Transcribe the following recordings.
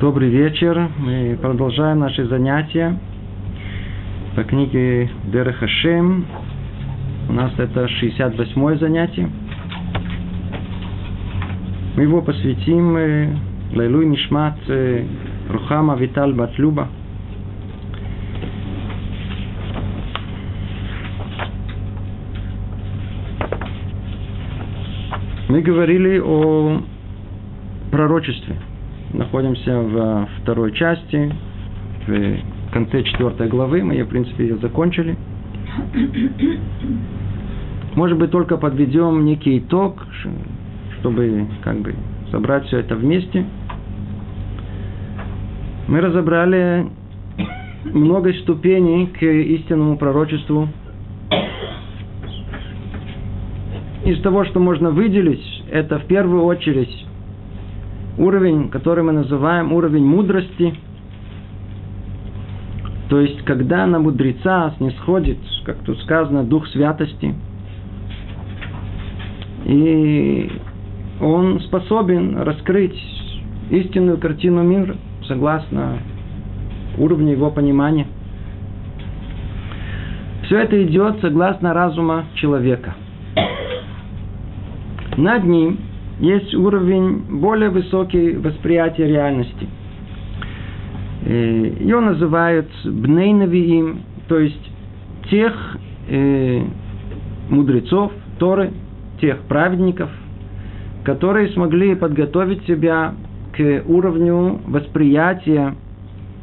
Добрый вечер. Мы продолжаем наши занятия по книге Дера Хашем. У нас это 68 занятие. Мы его посвятим э, Лайлуй Нишмат э, Рухама Виталь Батлюба. Мы говорили о пророчестве – находимся в второй части, в конце четвертой главы. Мы, в принципе, ее закончили. Может быть, только подведем некий итог, чтобы как бы собрать все это вместе. Мы разобрали много ступеней к истинному пророчеству. Из того, что можно выделить, это в первую очередь уровень, который мы называем уровень мудрости. То есть, когда на мудреца снисходит, как тут сказано, дух святости, и он способен раскрыть истинную картину мира, согласно уровню его понимания. Все это идет согласно разума человека. Над ним есть уровень более высокий восприятия реальности. Э, Ее называют бнейнавиим, то есть тех э, мудрецов Торы, тех праведников, которые смогли подготовить себя к уровню восприятия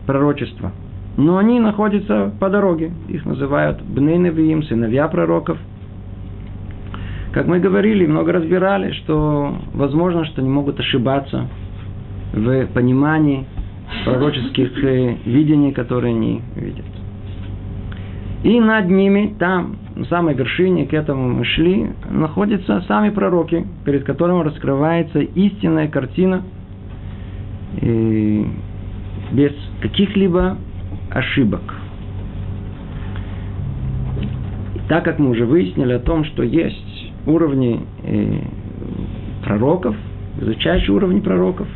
пророчества. Но они находятся по дороге. Их называют бнейнавиим, сыновья пророков – как мы говорили, много разбирали, что возможно, что они могут ошибаться в понимании пророческих э, видений, которые они видят. И над ними, там, на самой вершине, к этому мы шли, находятся сами пророки, перед которыми раскрывается истинная картина и без каких-либо ошибок. так как мы уже выяснили о том, что есть уровни э, пророков, высочайшие уровни пророков,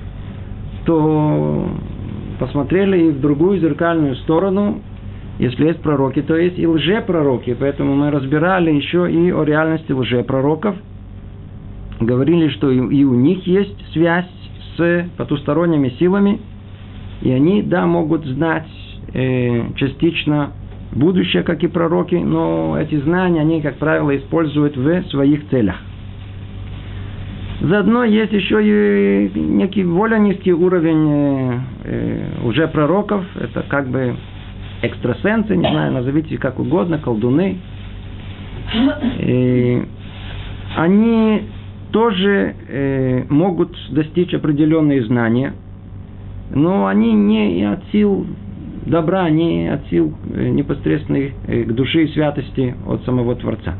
то посмотрели и в другую зеркальную сторону, если есть пророки, то есть и лжепророки. Поэтому мы разбирали еще и о реальности лжепророков. Говорили, что и у них есть связь с потусторонними силами, и они, да, могут знать э, частично будущее, как и пророки, но эти знания, они, как правило, используют в своих целях. Заодно есть еще и некий более низкий уровень э, э, уже пророков. Это как бы экстрасенсы, не знаю, назовите как угодно, колдуны. И они тоже э, могут достичь определенные знания, но они не от сил добра, не от сил э, непосредственной э, к душе и святости от самого Творца.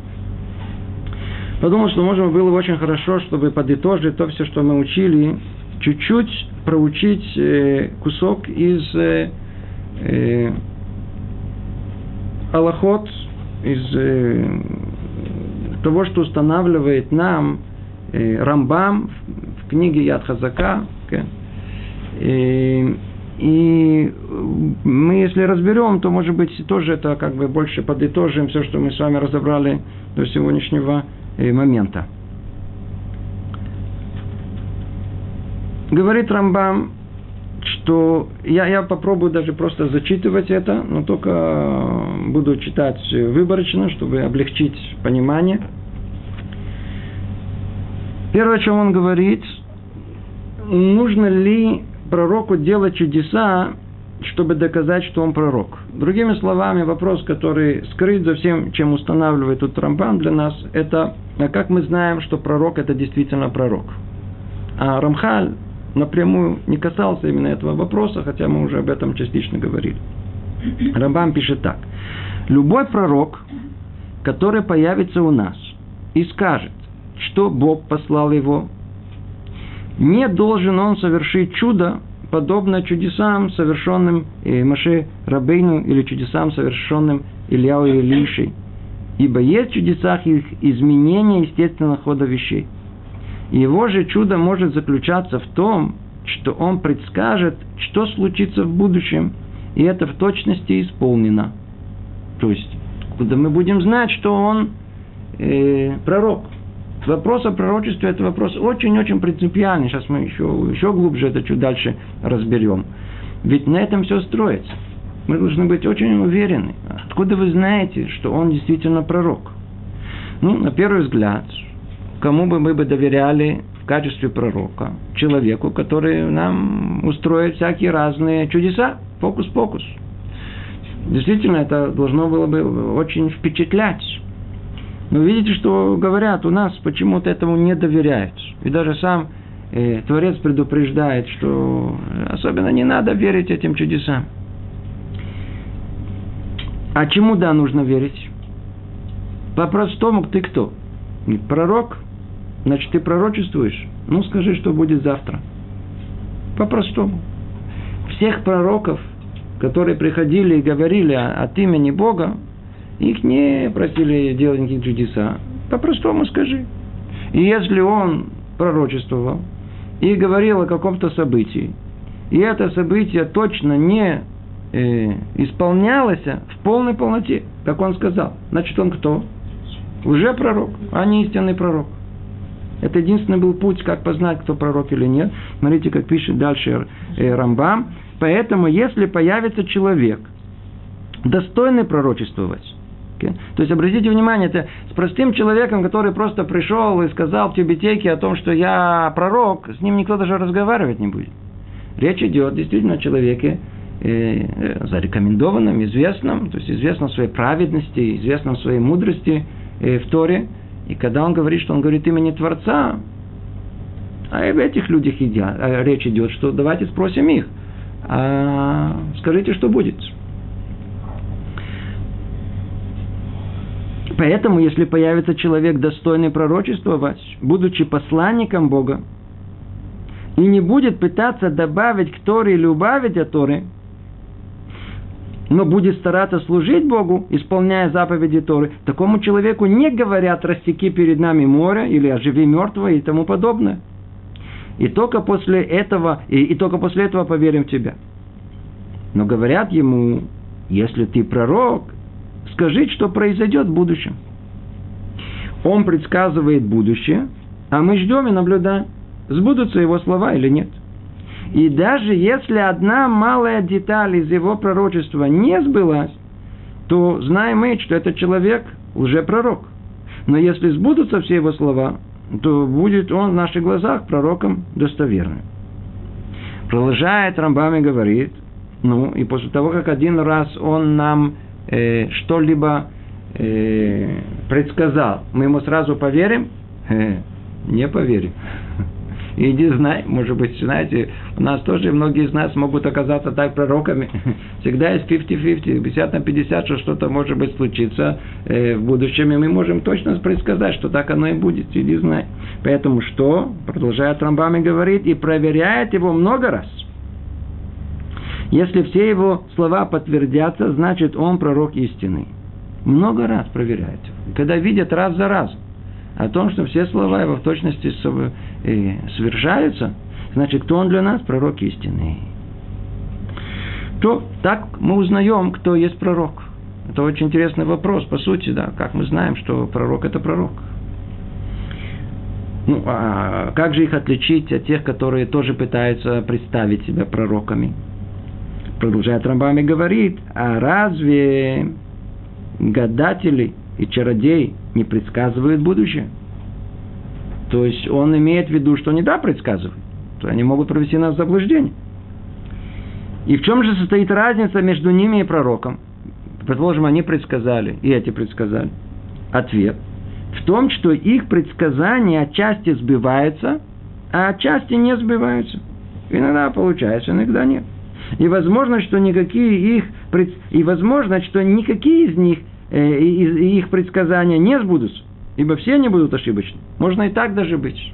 Подумал, что можно было бы очень хорошо, чтобы подытожить то все, что мы учили, чуть-чуть проучить э, кусок из Аллахот, из того, что устанавливает нам Рамбам в книге Яд Хазака. И мы, если разберем, то, может быть, тоже это как бы больше подытожим все, что мы с вами разобрали до сегодняшнего э, момента. Говорит Рамбам, что я, я попробую даже просто зачитывать это, но только буду читать выборочно, чтобы облегчить понимание. Первое, о чем он говорит, нужно ли пророку делать чудеса, чтобы доказать, что он пророк. Другими словами, вопрос, который скрыт за всем, чем устанавливает тут Рамбан для нас, это а как мы знаем, что пророк это действительно пророк. А Рамхаль напрямую не касался именно этого вопроса, хотя мы уже об этом частично говорили. Рамбам пишет так. Любой пророк, который появится у нас и скажет, что Бог послал его, не должен он совершить чудо, подобно чудесам, совершенным э, Маше Рабейну или чудесам, совершенным Ильяу и Илишей. Ибо есть в чудесах их изменение естественного хода вещей. Его же чудо может заключаться в том, что он предскажет, что случится в будущем, и это в точности исполнено. То есть, куда мы будем знать, что он э, пророк. Вопрос о пророчестве – это вопрос очень-очень принципиальный. Сейчас мы еще, еще глубже это чуть дальше разберем. Ведь на этом все строится. Мы должны быть очень уверены. Откуда вы знаете, что он действительно пророк? Ну, на первый взгляд, кому бы мы бы доверяли в качестве пророка? Человеку, который нам устроит всякие разные чудеса, фокус-покус. Действительно, это должно было бы очень впечатлять. Но видите, что говорят, у нас почему-то этому не доверяют. И даже сам э, Творец предупреждает, что особенно не надо верить этим чудесам. А чему да нужно верить? Вопрос в том, ты кто? Пророк? Значит, ты пророчествуешь? Ну, скажи, что будет завтра. По-простому. Всех пророков, которые приходили и говорили от имени Бога, их не просили делать никакие чудеса. По-простому скажи. И если он пророчествовал и говорил о каком-то событии, и это событие точно не э, исполнялось в полной полноте, как он сказал, значит он кто? Уже пророк, а не истинный пророк. Это единственный был путь, как познать, кто пророк или нет. Смотрите, как пишет дальше э, Рамбам. Поэтому, если появится человек, достойный пророчествовать, Okay? То есть, обратите внимание, это с простым человеком, который просто пришел и сказал в тюбетейке о том, что я пророк, с ним никто даже разговаривать не будет. Речь идет действительно о человеке, э, э, зарекомендованном, известном, то есть известном своей праведности, известном своей мудрости – э, в Торе. И когда он говорит, что он говорит имени Творца, а об этих людях идя, а речь идет, что давайте спросим их. А скажите, что будет. Поэтому, если появится человек, достойный пророчествовать, будучи посланником Бога, и не будет пытаться добавить к Торе или убавить от Торы, но будет стараться служить Богу, исполняя заповеди Торы, такому человеку не говорят «растеки перед нами море» или «оживи мертвого» и тому подобное. И только после этого, и, и только после этого поверим в тебя. Но говорят ему, если ты пророк, скажи, что произойдет в будущем. Он предсказывает будущее, а мы ждем и наблюдаем, сбудутся его слова или нет. И даже если одна малая деталь из его пророчества не сбылась, то знаем мы, что этот человек уже пророк. Но если сбудутся все его слова, то будет он в наших глазах пророком достоверным. Продолжает Рамбам говорит, ну, и после того, как один раз он нам э, что-либо э, предсказал, мы ему сразу поверим? Э, не поверим. Иди знай, может быть, знаете, у нас тоже многие из нас могут оказаться так пророками. Всегда есть 50-50, 50 на 50, что что-то может быть случится э, в будущем, и мы можем точно предсказать, что так оно и будет. Иди знай. Поэтому что? Продолжает Рамбами говорит, и проверяет его много раз. Если все его слова подтвердятся, значит он пророк истины. Много раз проверяет. Когда видят раз за разом о том, что все слова его в точности э, совершаются, значит, кто он для нас? Пророк истинный. То так мы узнаем, кто есть пророк. Это очень интересный вопрос, по сути, да, как мы знаем, что пророк – это пророк. Ну, а как же их отличить от тех, которые тоже пытаются представить себя пророками? Продолжает Рамбами говорит, а разве гадатели и чародей не предсказывают будущее. То есть он имеет в виду, что не да предсказывают, то они могут провести нас в заблуждение. И в чем же состоит разница между ними и пророком? Предположим, они предсказали, и эти предсказали. Ответ. В том, что их предсказания отчасти сбиваются, а отчасти не сбиваются. Иногда получается, иногда нет. И возможно, что никакие их и возможно, что никакие из них Э, и их предсказания не сбудутся, ибо все они будут ошибочны. Можно и так даже быть.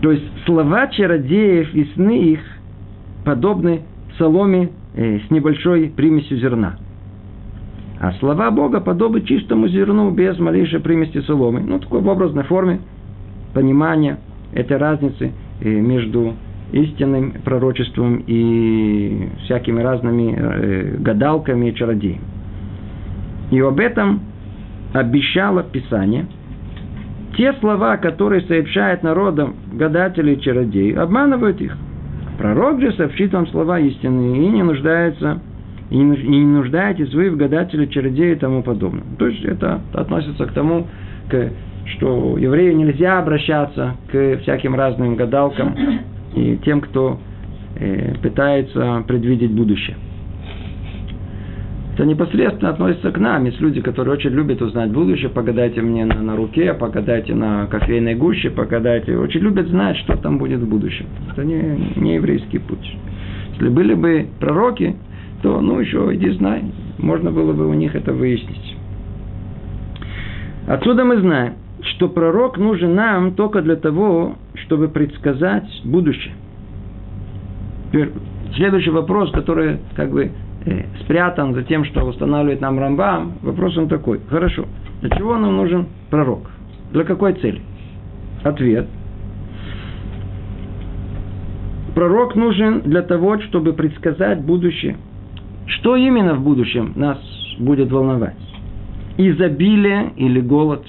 То есть слова чародеев и сны их подобны соломе э, с небольшой примесью зерна. А слова Бога подобны чистому зерну без малейшей примеси соломы. Ну, такой в образной форме. понимания этой разницы между истинным пророчеством и всякими разными э, гадалками и чародеями. И об этом обещало Писание. Те слова, которые сообщают народам гадатели и чародеи, обманывают их. Пророк же сообщит вам слова истины и не нуждается и не нуждаетесь вы в гадателе, чародеи и тому подобное. То есть это относится к тому, к, что еврею нельзя обращаться к всяким разным гадалкам и тем, кто э, пытается предвидеть будущее. Это непосредственно относится к нам. Есть люди, которые очень любят узнать будущее. Погадайте мне на, на руке, погадайте на кофейной гуще, погадайте. Очень любят знать, что там будет в будущем. Это не, не еврейский путь. Если были бы пророки, то, ну, еще иди знай. Можно было бы у них это выяснить. Отсюда мы знаем, что пророк нужен нам только для того, чтобы предсказать будущее. Теперь, следующий вопрос, который как бы э, спрятан за тем, что устанавливает нам Рамбам, вопрос он такой. Хорошо, для чего нам нужен пророк? Для какой цели? Ответ. Пророк нужен для того, чтобы предсказать будущее. Что именно в будущем нас будет волновать? Изобилие или голод?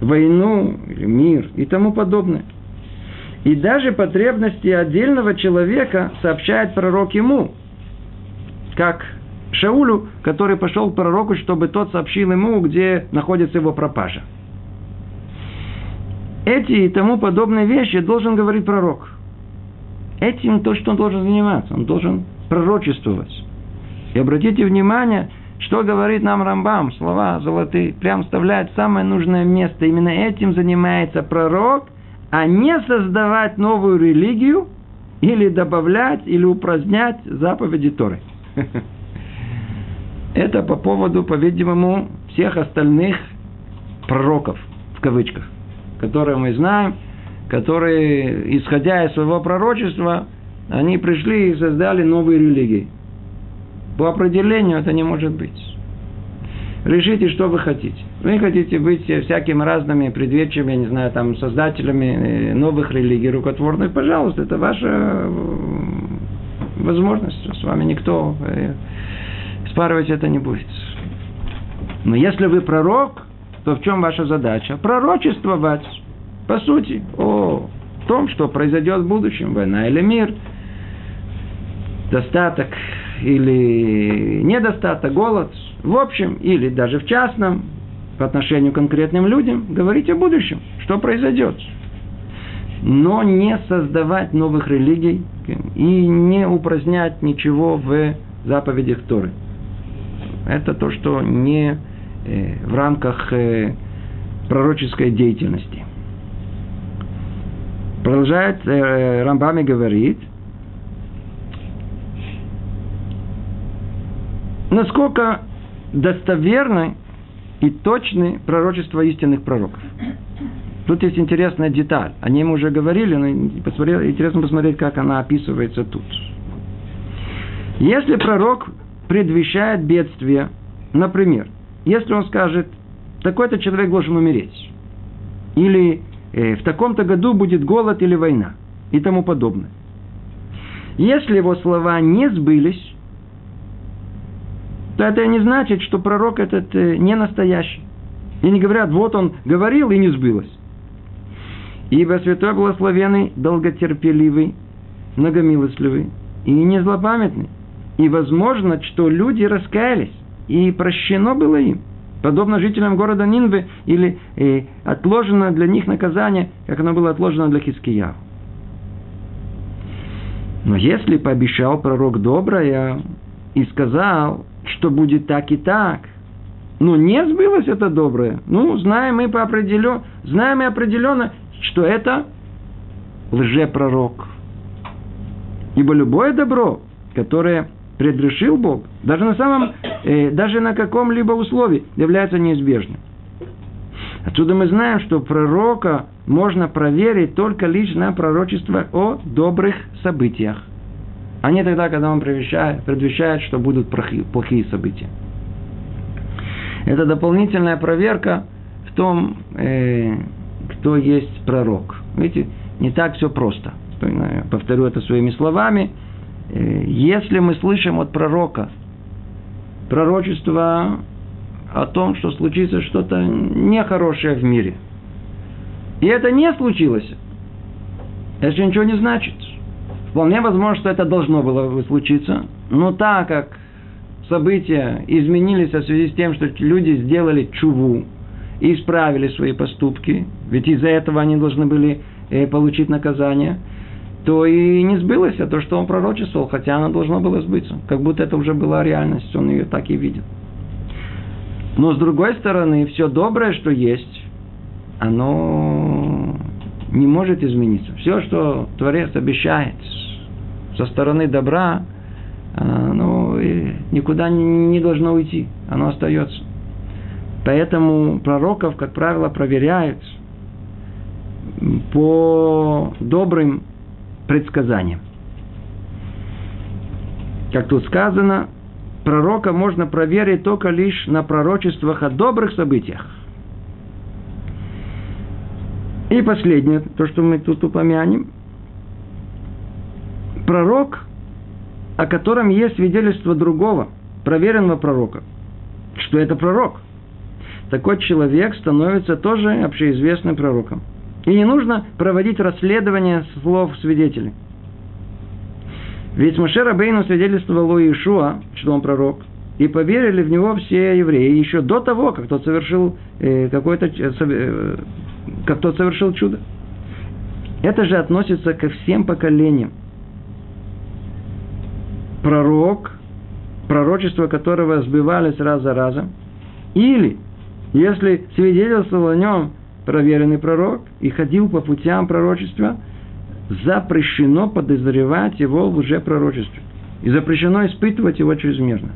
Войну или мир и тому подобное. И даже потребности отдельного человека сообщает пророк ему, как Шаулю, который пошел к пророку, чтобы тот сообщил ему, где находится его пропажа. Эти и тому подобные вещи должен говорить пророк. Этим то, что он должен заниматься. Он должен пророчествовать. И обратите внимание, что говорит нам Рамбам, слова золотые, прям вставляет самое нужное место. Именно этим занимается пророк, а не создавать новую религию или добавлять, или упразднять заповеди Торы. Это по поводу, по-видимому, всех остальных пророков, в кавычках, которые мы знаем, которые, исходя из своего пророчества, они пришли и создали новые религии. По определению это не может быть. Решите, что вы хотите. Вы хотите быть всякими разными предвечами, я не знаю, там, создателями э, новых религий рукотворных, пожалуйста, это ваша э, возможность. С вами никто э, спарывать это не будет. Но если вы пророк, то в чем ваша задача? Пророчествовать, по сути, о том, что произойдет в будущем, война или мир, достаток или недостаток, голод, в общем, или даже в частном, по отношению к конкретным людям, говорить о будущем, что произойдет. Но не создавать новых религий и не упразднять ничего в заповедях Торы. Это то, что не э, в рамках э, пророческой деятельности. Продолжает э, Рамбами говорит – насколько достоверны и точны пророчества истинных пророков. Тут есть интересная деталь. О ней мы уже говорили, но посмотрел, интересно посмотреть, как она описывается тут. Если пророк предвещает бедствие, например, если он скажет, такой-то человек должен умереть, или э, в таком-то году будет голод или война, и тому подобное. Если его слова не сбылись, то это не значит, что пророк этот э, не настоящий. И не говорят, вот он говорил и не сбылось. Ибо святой благословенный, долготерпеливый, многомилостливый и не злопамятный. И возможно, что люди раскаялись, и прощено было им. Подобно жителям города Нинвы, или э, отложено для них наказание, как оно было отложено для Хискияу. Но если пообещал пророк доброе и сказал, что будет так и так. Ну, не сбылось это доброе. Ну, знаем мы по определенно, знаем мы определенно, что это лжепророк. Ибо любое добро, которое предрешил Бог, даже на самом, э, даже на каком-либо условии, является неизбежным. Отсюда мы знаем, что пророка можно проверить только лишь на пророчество о добрых событиях а не тогда, когда он предвещает, предвещает что будут плохие события. Это дополнительная проверка в том, э, кто есть пророк. Видите, не так все просто. Повторю это своими словами. Э, если мы слышим от пророка пророчество о том, что случится что-то нехорошее в мире, и это не случилось, это же ничего не значит. Вполне возможно, что это должно было случиться, но так как события изменились в связи с тем, что люди сделали чуву и исправили свои поступки, ведь из-за этого они должны были э, получить наказание, то и не сбылось а то, что он пророчествовал, хотя оно должно было сбыться. Как будто это уже была реальность, он ее так и видел. Но с другой стороны, все доброе, что есть, оно не может измениться. Все, что Творец обещает со стороны добра, ну, никуда не должно уйти, оно остается. Поэтому пророков, как правило, проверяют по добрым предсказаниям. Как тут сказано, пророка можно проверить только лишь на пророчествах о добрых событиях. И последнее, то, что мы тут упомянем. Пророк о котором есть свидетельство другого, проверенного пророка, что это пророк. Такой человек становится тоже общеизвестным пророком. И не нужно проводить расследование слов свидетелей. Ведь Маше Рабейну свидетельствовал Иешуа, что он пророк, и поверили в него все евреи еще до того, как тот совершил э, какое-то э, как тот совершил чудо. Это же относится ко всем поколениям пророк, пророчество которого сбивались раз за разом, или, если свидетельствовал о нем проверенный пророк и ходил по путям пророчества, запрещено подозревать его в лжепророчестве. И запрещено испытывать его чрезмерно.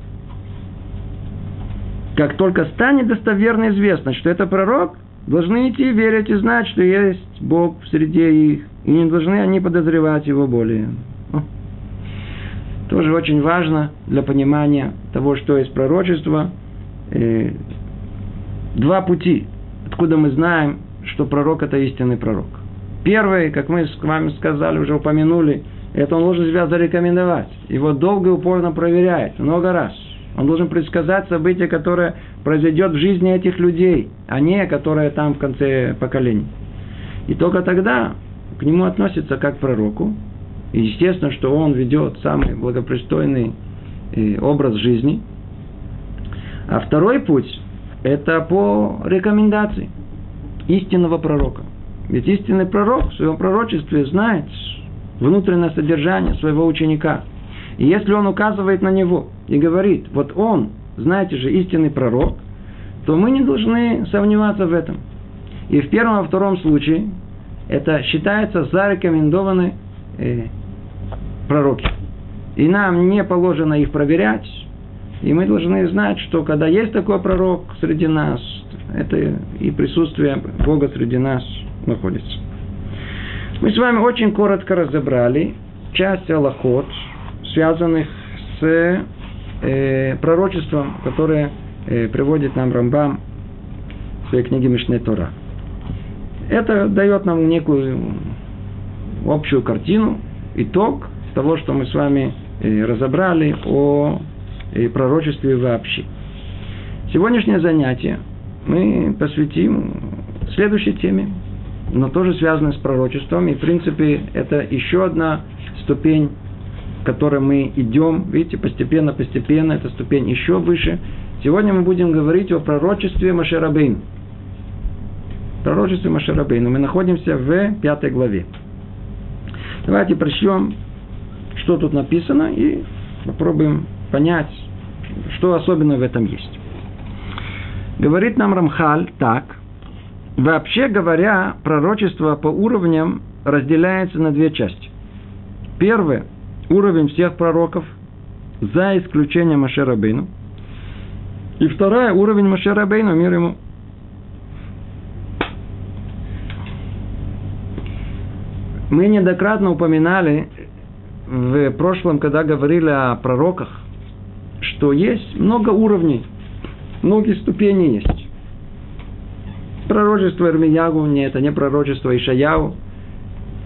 Как только станет достоверно известно, что это пророк, должны идти верить и знать, что есть Бог среди их, и не должны они подозревать его более. Тоже очень важно для понимания того, что есть пророчество. Два пути, откуда мы знаем, что пророк – это истинный пророк. Первый, как мы с вами сказали, уже упомянули, это он должен себя зарекомендовать. Его долго и упорно проверяет, много раз. Он должен предсказать событие, которое произойдет в жизни этих людей, а не которое там в конце поколений. И только тогда к нему относятся как к пророку, и естественно, что он ведет самый благопристойный э, образ жизни. А второй путь – это по рекомендации истинного пророка. Ведь истинный пророк в своем пророчестве знает внутреннее содержание своего ученика. И если он указывает на него и говорит, вот он, знаете же, истинный пророк, то мы не должны сомневаться в этом. И в первом и втором случае это считается зарекомендованной э, пророки. И нам не положено их проверять. И мы должны знать, что когда есть такой пророк среди нас, это и присутствие Бога среди нас находится. Мы с вами очень коротко разобрали часть Аллахот, связанных с э, пророчеством, которое э, приводит нам Рамбам в своей книге Мишне Тора. Это дает нам некую общую картину, итог того, что мы с вами э, разобрали о э, пророчестве вообще. Сегодняшнее занятие мы посвятим следующей теме, но тоже связанной с пророчеством. И, в принципе, это еще одна ступень, к которой мы идем. Видите, постепенно-постепенно, эта ступень еще выше. Сегодня мы будем говорить о пророчестве Машерабейн. Пророчестве Машерабейну. Мы находимся в пятой главе. Давайте прочтем что тут написано, и попробуем понять, что особенно в этом есть. Говорит нам Рамхаль так. Вообще говоря, пророчество по уровням разделяется на две части. Первый – уровень всех пророков, за исключением Машерабейну. И вторая – уровень Машерабейну, мир ему. Мы неоднократно упоминали в прошлом, когда говорили о пророках, что есть много уровней, многие ступени есть. пророчество Ирмиягу, не это не пророчество Ишаяу.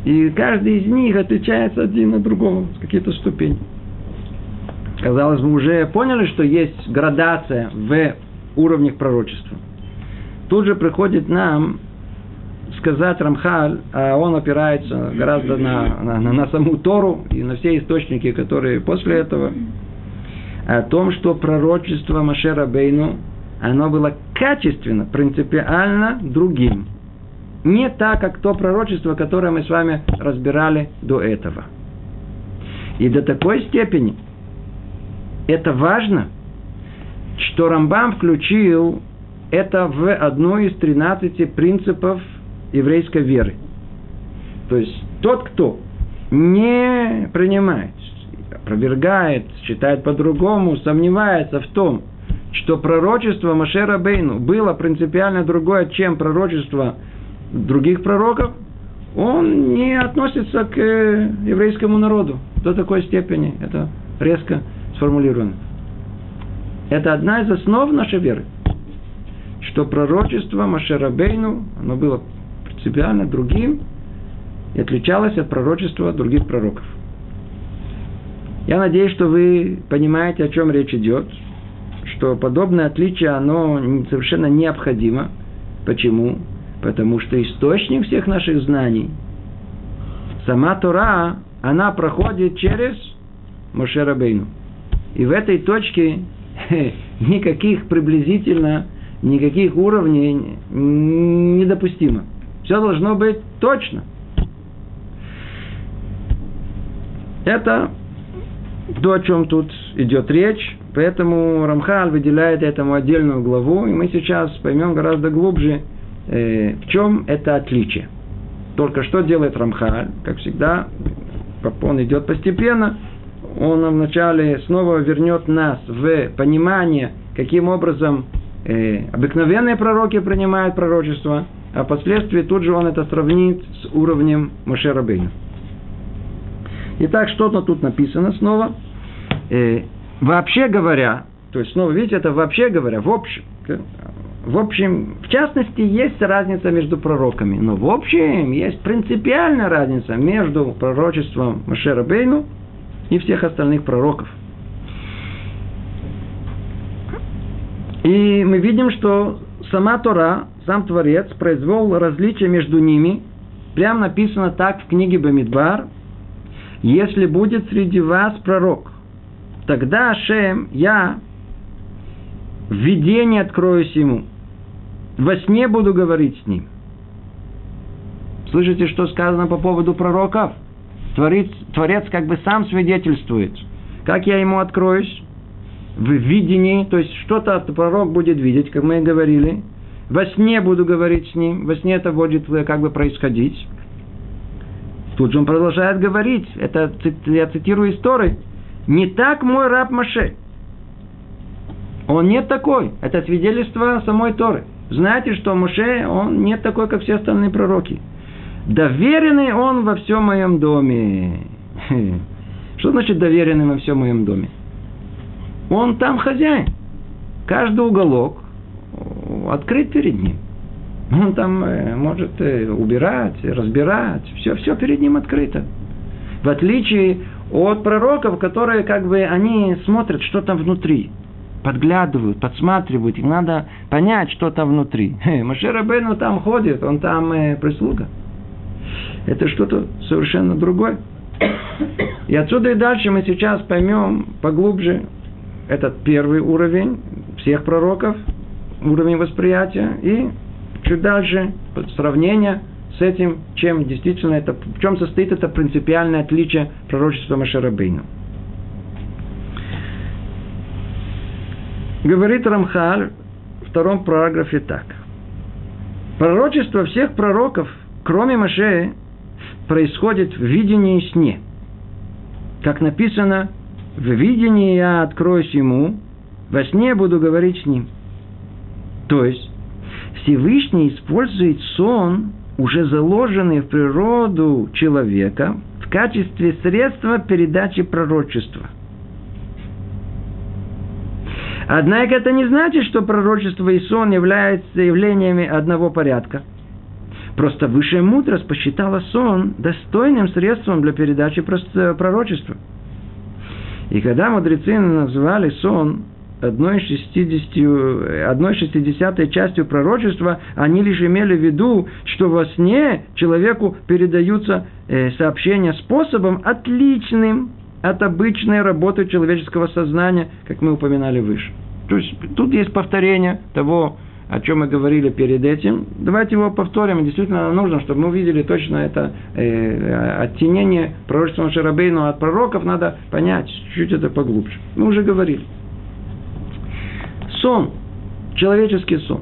И каждый из них отличается один от другого, какие-то ступени. Казалось бы, уже поняли, что есть градация в уровнях пророчества. Тут же приходит нам сказать Рамхаль, а он опирается гораздо на, на, на саму Тору и на все источники, которые после этого, о том, что пророчество Машера Бейну, оно было качественно, принципиально другим. Не так, как то пророчество, которое мы с вами разбирали до этого. И до такой степени это важно, что Рамбам включил это в одну из 13 принципов еврейской веры. То есть тот, кто не принимает, опровергает, считает по-другому, сомневается в том, что пророчество Машера Бейну было принципиально другое, чем пророчество других пророков, он не относится к э, еврейскому народу до такой степени. Это резко сформулировано. Это одна из основ нашей веры, что пророчество Машерабейну, оно было принципиально другим и отличалось от пророчества других пророков. Я надеюсь, что вы понимаете, о чем речь идет, что подобное отличие, оно совершенно необходимо. Почему? Потому что источник всех наших знаний, сама Тора, она проходит через Мошерабейну. И в этой точке никаких приблизительно, никаких уровней недопустимо. Все должно быть точно. Это то, о чем тут идет речь. Поэтому Рамхаль выделяет этому отдельную главу, и мы сейчас поймем гораздо глубже, э, в чем это отличие. Только что делает Рамхаль, как всегда, он идет постепенно, он вначале снова вернет нас в понимание, каким образом э, обыкновенные пророки принимают пророчество, а впоследствии тут же он это сравнит с уровнем Моше Бейна. Итак, что-то тут написано снова. Э, вообще говоря, то есть снова, видите, это вообще говоря, в общем, в общем, в частности, есть разница между пророками, но в общем есть принципиальная разница между пророчеством Машера Бейну и всех остальных пророков. И мы видим, что сама Тора сам Творец произвел различия между ними. Прям написано так в книге Бамидбар. Если будет среди вас пророк, тогда Ашем, я в видении откроюсь ему. Во сне буду говорить с ним. Слышите, что сказано по поводу пророков? Творец, творец как бы сам свидетельствует. Как я ему откроюсь? В видении, то есть что-то пророк будет видеть, как мы и говорили, во сне буду говорить с ним, во сне это будет э, как бы происходить. Тут же он продолжает говорить, это я цитирую истории. Не так мой раб Маше. Он не такой. Это свидетельство самой Торы. Знаете, что Муше, он не такой, как все остальные пророки. Доверенный он во всем моем доме. Что значит доверенный во всем моем доме? Он там хозяин. Каждый уголок открыт перед ним. Он там э, может э, убирать, разбирать. Все, все перед ним открыто. В отличие от пророков, которые как бы они смотрят, что там внутри. Подглядывают, подсматривают. Им надо понять, что там внутри. Машера Бену там ходит, он там э, прислуга. Это что-то совершенно другое. И отсюда и дальше мы сейчас поймем поглубже этот первый уровень всех пророков, уровень восприятия, и чуть дальше сравнение с этим, чем действительно это, в чем состоит это принципиальное отличие пророчества Машарабейну. Говорит Рамхаль в втором параграфе так. Пророчество всех пророков, кроме Машея, происходит в видении и сне. Как написано, в видении я откроюсь ему, во сне буду говорить с ним. То есть, Всевышний использует сон, уже заложенный в природу человека, в качестве средства передачи пророчества. Однако это не значит, что пророчество и сон являются явлениями одного порядка. Просто высшая мудрость посчитала сон достойным средством для передачи пророчества. И когда мудрецы назвали сон одной, 60, одной шестидесятой частью пророчества, они лишь имели в виду, что во сне человеку передаются э, сообщения способом отличным от обычной работы человеческого сознания, как мы упоминали выше. То есть тут есть повторение того, о чем мы говорили перед этим. Давайте его повторим. Действительно нужно, чтобы мы увидели точно это э, оттенение пророчества Шарабейну от пророков. Надо понять чуть-чуть это поглубже. Мы уже говорили. Сон. Человеческий сон.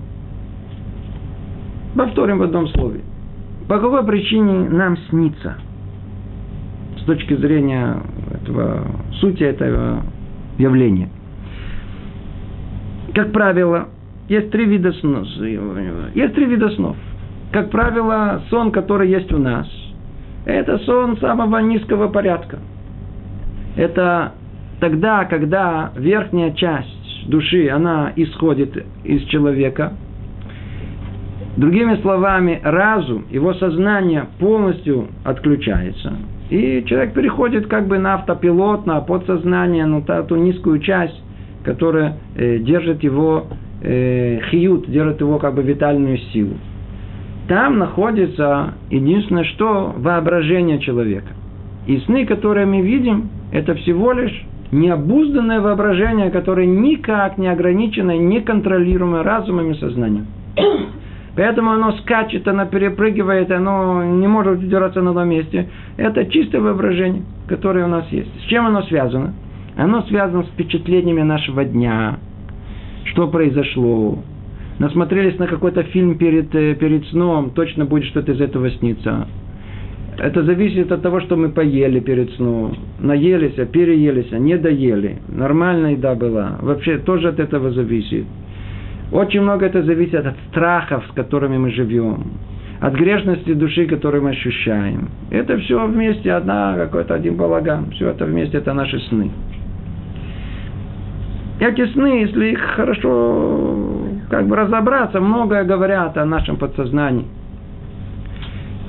Повторим в одном слове. По какой причине нам снится? С точки зрения этого, сути этого явления. Как правило, есть три вида снов. Есть три вида снов. Как правило, сон, который есть у нас, это сон самого низкого порядка. Это тогда, когда верхняя часть души, она исходит из человека. Другими словами, разум, его сознание полностью отключается. И человек переходит как бы на автопилот, на подсознание, на ту низкую часть, которая э, держит его э, хиют, держит его как бы витальную силу. Там находится единственное что воображение человека. И сны, которые мы видим, это всего лишь необузданное воображение, которое никак не ограничено, не контролируемое разумом и сознанием. Поэтому оно скачет, оно перепрыгивает, оно не может удержаться на одном месте. Это чистое воображение, которое у нас есть. С чем оно связано? Оно связано с впечатлениями нашего дня, что произошло. Насмотрелись на какой-то фильм перед, э, перед сном, точно будет что-то из этого сниться. Это зависит от того, что мы поели перед сном. Наелись, а переелись, а не доели. Нормальная еда была. Вообще тоже от этого зависит. Очень много это зависит от страхов, с которыми мы живем. От грешности души, которую мы ощущаем. Это все вместе, одна, какой-то один балаган. Все это вместе, это наши сны. Эти сны, если их хорошо как бы разобраться, многое говорят о нашем подсознании.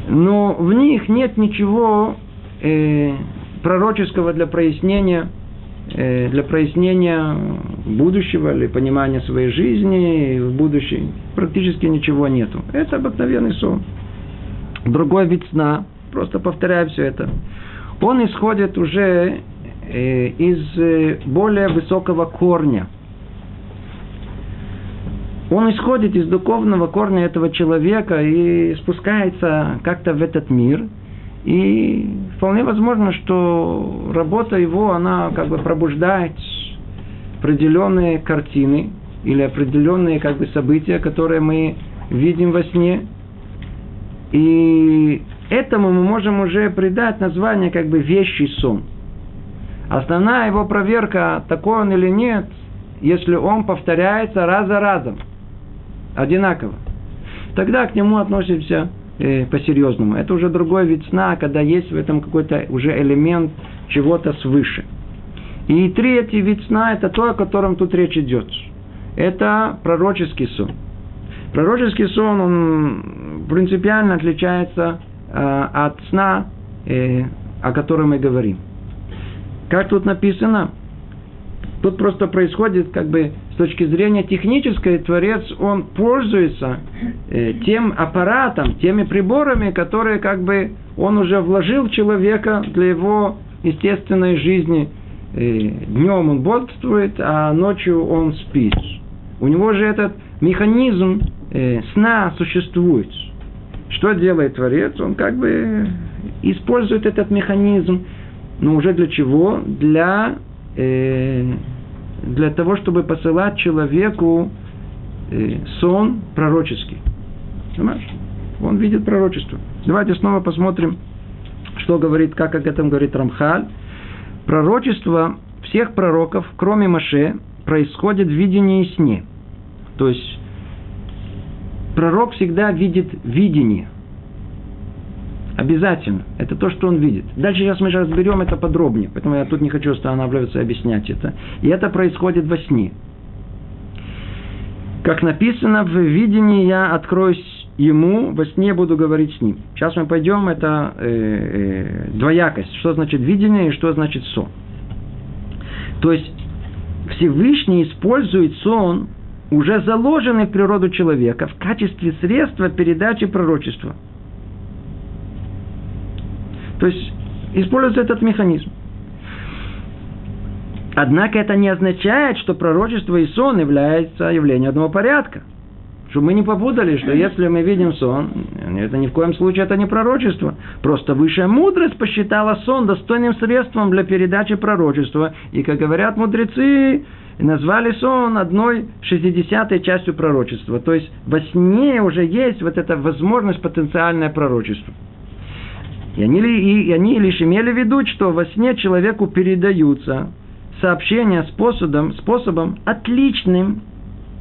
Но в них нет ничего э, пророческого для прояснения, э, для прояснения будущего или понимания своей жизни в будущем. Практически ничего нету. Это обыкновенный сон. Другой вид сна, просто повторяю все это, он исходит уже Э, из э, более высокого корня. Он исходит из духовного корня этого человека и спускается как-то в этот мир. И вполне возможно, что работа его, она как бы пробуждает определенные картины или определенные как бы события, которые мы видим во сне. И этому мы можем уже придать название как бы вещий сон – Основная его проверка, такой он или нет, если он повторяется раз за разом, одинаково. Тогда к нему относимся э, по-серьезному. Это уже другой вид сна, когда есть в этом какой-то уже элемент чего-то свыше. И третий вид сна – это то, о котором тут речь идет. Это пророческий сон. Пророческий сон, он принципиально отличается э, от сна, э, о котором мы говорим. Как тут написано? Тут просто происходит, как бы, с точки зрения технической, Творец, он пользуется э, тем аппаратом, теми приборами, которые, как бы, он уже вложил в человека для его естественной жизни. Э, днем он бодрствует, а ночью он спит. У него же этот механизм э, сна существует. Что делает Творец? Он как бы использует этот механизм но уже для чего? Для, э, для того, чтобы посылать человеку э, сон пророческий. Понимаешь? Он видит пророчество. Давайте снова посмотрим, что говорит, как об этом говорит Рамхаль. Пророчество всех пророков, кроме Маше, происходит в видении и сне. То есть пророк всегда видит видение. Обязательно. Это то, что он видит. Дальше сейчас мы же разберем это подробнее. Поэтому я тут не хочу останавливаться и объяснять это. И это происходит во сне. Как написано, в видении я откроюсь ему, во сне буду говорить с ним. Сейчас мы пойдем, это э, э, двоякость. Что значит видение и что значит сон. То есть Всевышний использует сон, уже заложенный в природу человека, в качестве средства передачи пророчества. То есть используется этот механизм. Однако это не означает, что пророчество и сон являются явлением одного порядка. Чтобы мы не попутали, что если мы видим сон, это ни в коем случае это не пророчество. Просто высшая мудрость посчитала сон достойным средством для передачи пророчества. И, как говорят мудрецы, назвали сон одной шестидесятой частью пророчества. То есть во сне уже есть вот эта возможность потенциальное пророчество. И они, и они лишь имели в виду, что во сне человеку передаются сообщения способом, способом отличным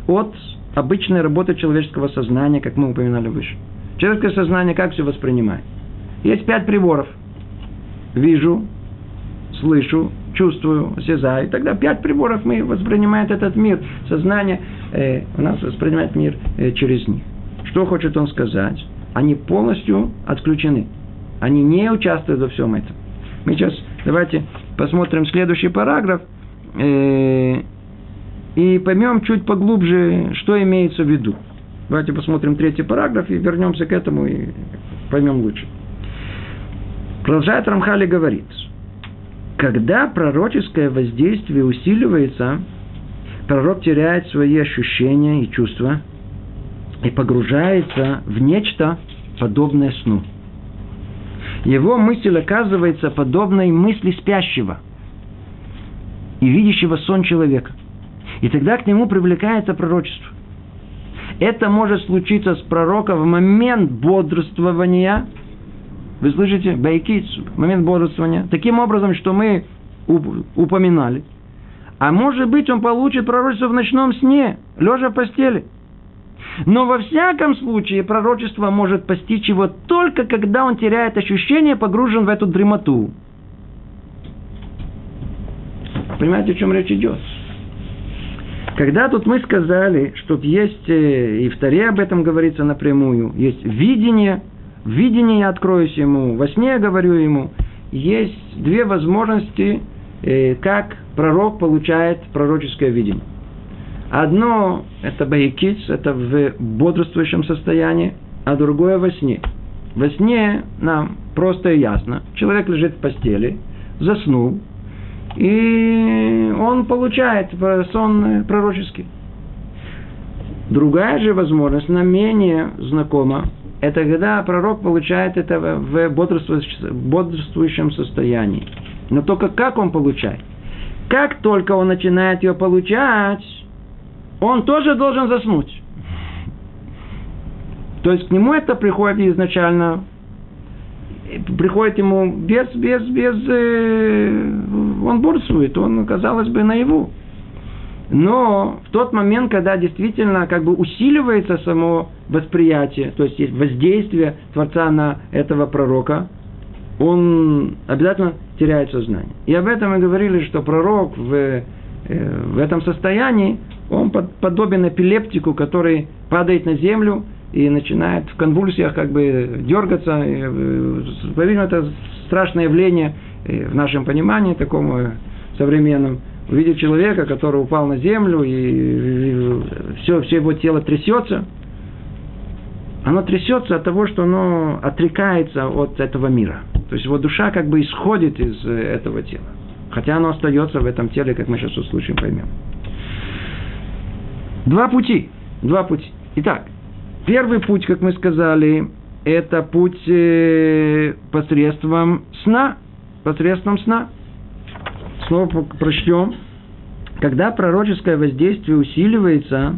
от обычной работы человеческого сознания, как мы упоминали выше. Человеческое сознание как все воспринимает? Есть пять приборов. Вижу, слышу, чувствую, осязаю. Тогда пять приборов мы воспринимаем этот мир. Сознание э, у нас воспринимает мир э, через них. Что хочет он сказать? Они полностью отключены. Они не участвуют во всем этом. Мы сейчас давайте посмотрим следующий параграф э, и поймем чуть поглубже, что имеется в виду. Давайте посмотрим третий параграф и вернемся к этому и поймем лучше. Продолжает Рамхали говорит, когда пророческое воздействие усиливается, пророк теряет свои ощущения и чувства и погружается в нечто подобное сну. Его мысль оказывается подобной мысли спящего – и видящего сон человека. И тогда к нему привлекается пророчество. Это может случиться с пророка в момент бодрствования. Вы слышите? Байкиц, момент бодрствования. Таким образом, что мы упоминали. А может быть, он получит пророчество в ночном сне, лежа в постели. Но во всяком случае пророчество может постичь его только когда он теряет ощущение, погружен в эту дремоту. Понимаете, о чем речь идет? Когда тут мы сказали, что есть, э, и в Таре об этом говорится напрямую, есть видение, видение я откроюсь ему, во сне я говорю ему, есть две возможности, э, как пророк получает пророческое видение. Одно – это баикиц, это в бодрствующем состоянии, а другое – во сне. Во сне нам просто и ясно. Человек лежит в постели, заснул, и он получает сон пророческий. Другая же возможность, нам менее знакома, это когда пророк получает это в бодрствующем состоянии. Но только как он получает? Как только он начинает ее получать, он тоже должен заснуть. То есть к нему это приходит изначально приходит ему без, без, без, э, он борствует, он, казалось бы, наяву. Но в тот момент, когда действительно как бы усиливается само восприятие, то есть воздействие Творца на этого пророка, он обязательно теряет сознание. И об этом мы говорили, что пророк в, э, в этом состоянии, он подобен эпилептику, который падает на землю и начинает в конвульсиях как бы дергаться. Э, по-видимому, это страшное явление э, в нашем понимании, такому э, современном. Увидеть человека, который упал на землю, и все, все его тело трясется. Оно трясется от того, что оно отрекается от этого мира. То есть его душа как бы исходит из этого тела. Хотя оно остается в этом теле, как мы сейчас услышим, поймем. Два пути. Два пути. Итак, Первый путь, как мы сказали, это путь э, посредством сна. Посредством сна. Снова прочтем. Когда пророческое воздействие усиливается,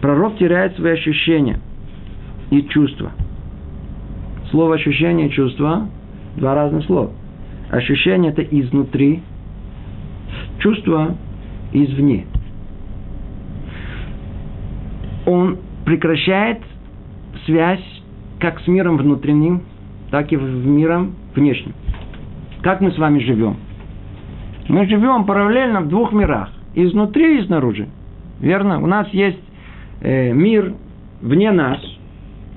пророк теряет свои ощущения и чувства. Слово ощущение и чувство – два разных слова. Ощущение – это изнутри, чувство – извне. Он прекращает связь как с миром внутренним, так и в миром внешним. Как мы с вами живем? Мы живем параллельно в двух мирах. Изнутри и снаружи. Верно? У нас есть э, мир вне нас,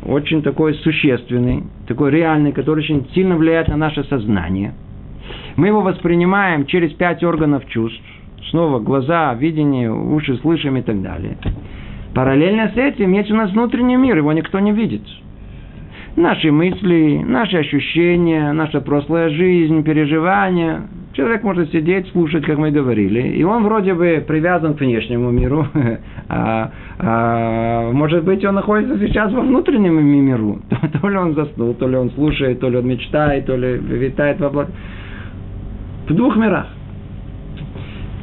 очень такой существенный, такой реальный, который очень сильно влияет на наше сознание. Мы его воспринимаем через пять органов чувств. Снова глаза, видение, уши, слышим и так далее. Параллельно с этим есть у нас внутренний мир, его никто не видит. Наши мысли, наши ощущения, наша прошлая жизнь, переживания. Человек может сидеть, слушать, как мы говорили, и он вроде бы привязан к внешнему миру, а, а может быть, он находится сейчас во внутреннем миру. То ли он заснул, то ли он слушает, то ли он мечтает, то ли витает в облаках. В двух мирах.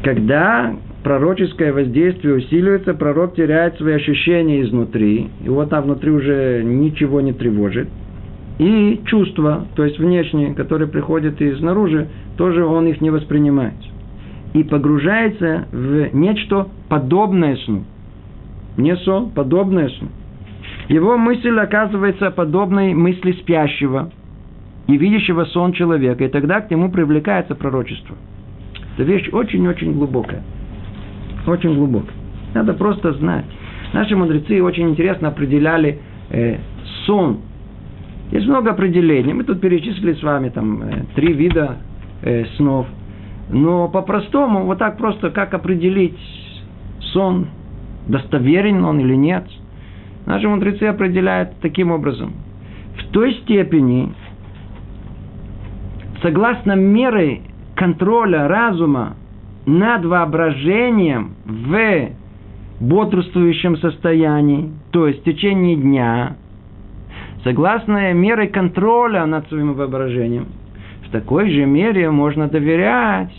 Когда пророческое воздействие усиливается, пророк теряет свои ощущения изнутри, и вот там внутри уже ничего не тревожит. И чувства, то есть внешние, которые приходят изнаружи, тоже он их не воспринимает. И погружается в нечто подобное сну. Не сон, подобное сну. Его мысль оказывается подобной мысли спящего и видящего сон человека, и тогда к нему привлекается пророчество. Это вещь очень-очень глубокая. Очень глубокая. Надо просто знать. Наши мудрецы очень интересно определяли э, сон. Есть много определений. Мы тут перечислили с вами там э, три вида э, снов. Но по-простому, вот так просто, как определить сон, достоверен он или нет, наши мудрецы определяют таким образом. В той степени, согласно меры контроля разума над воображением в бодрствующем состоянии, то есть в течение дня, согласно мерой контроля над своим воображением, в такой же мере можно доверять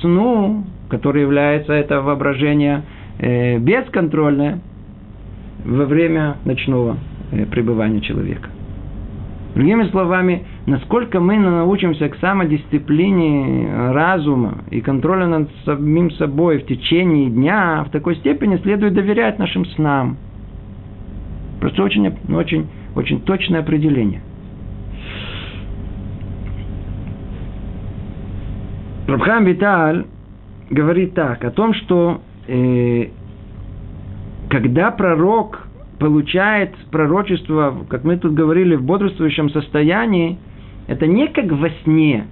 сну, который является это воображение э, бесконтрольное во время ночного э, пребывания человека. Другими словами, насколько мы научимся к самодисциплине разума и контролю над самим собой в течение дня, в такой степени следует доверять нашим снам. Просто очень, очень, очень точное определение. Рабхам Виталь говорит так, о том, что э, когда пророк получает пророчество, как мы тут говорили, в бодрствующем состоянии, это не как во сне,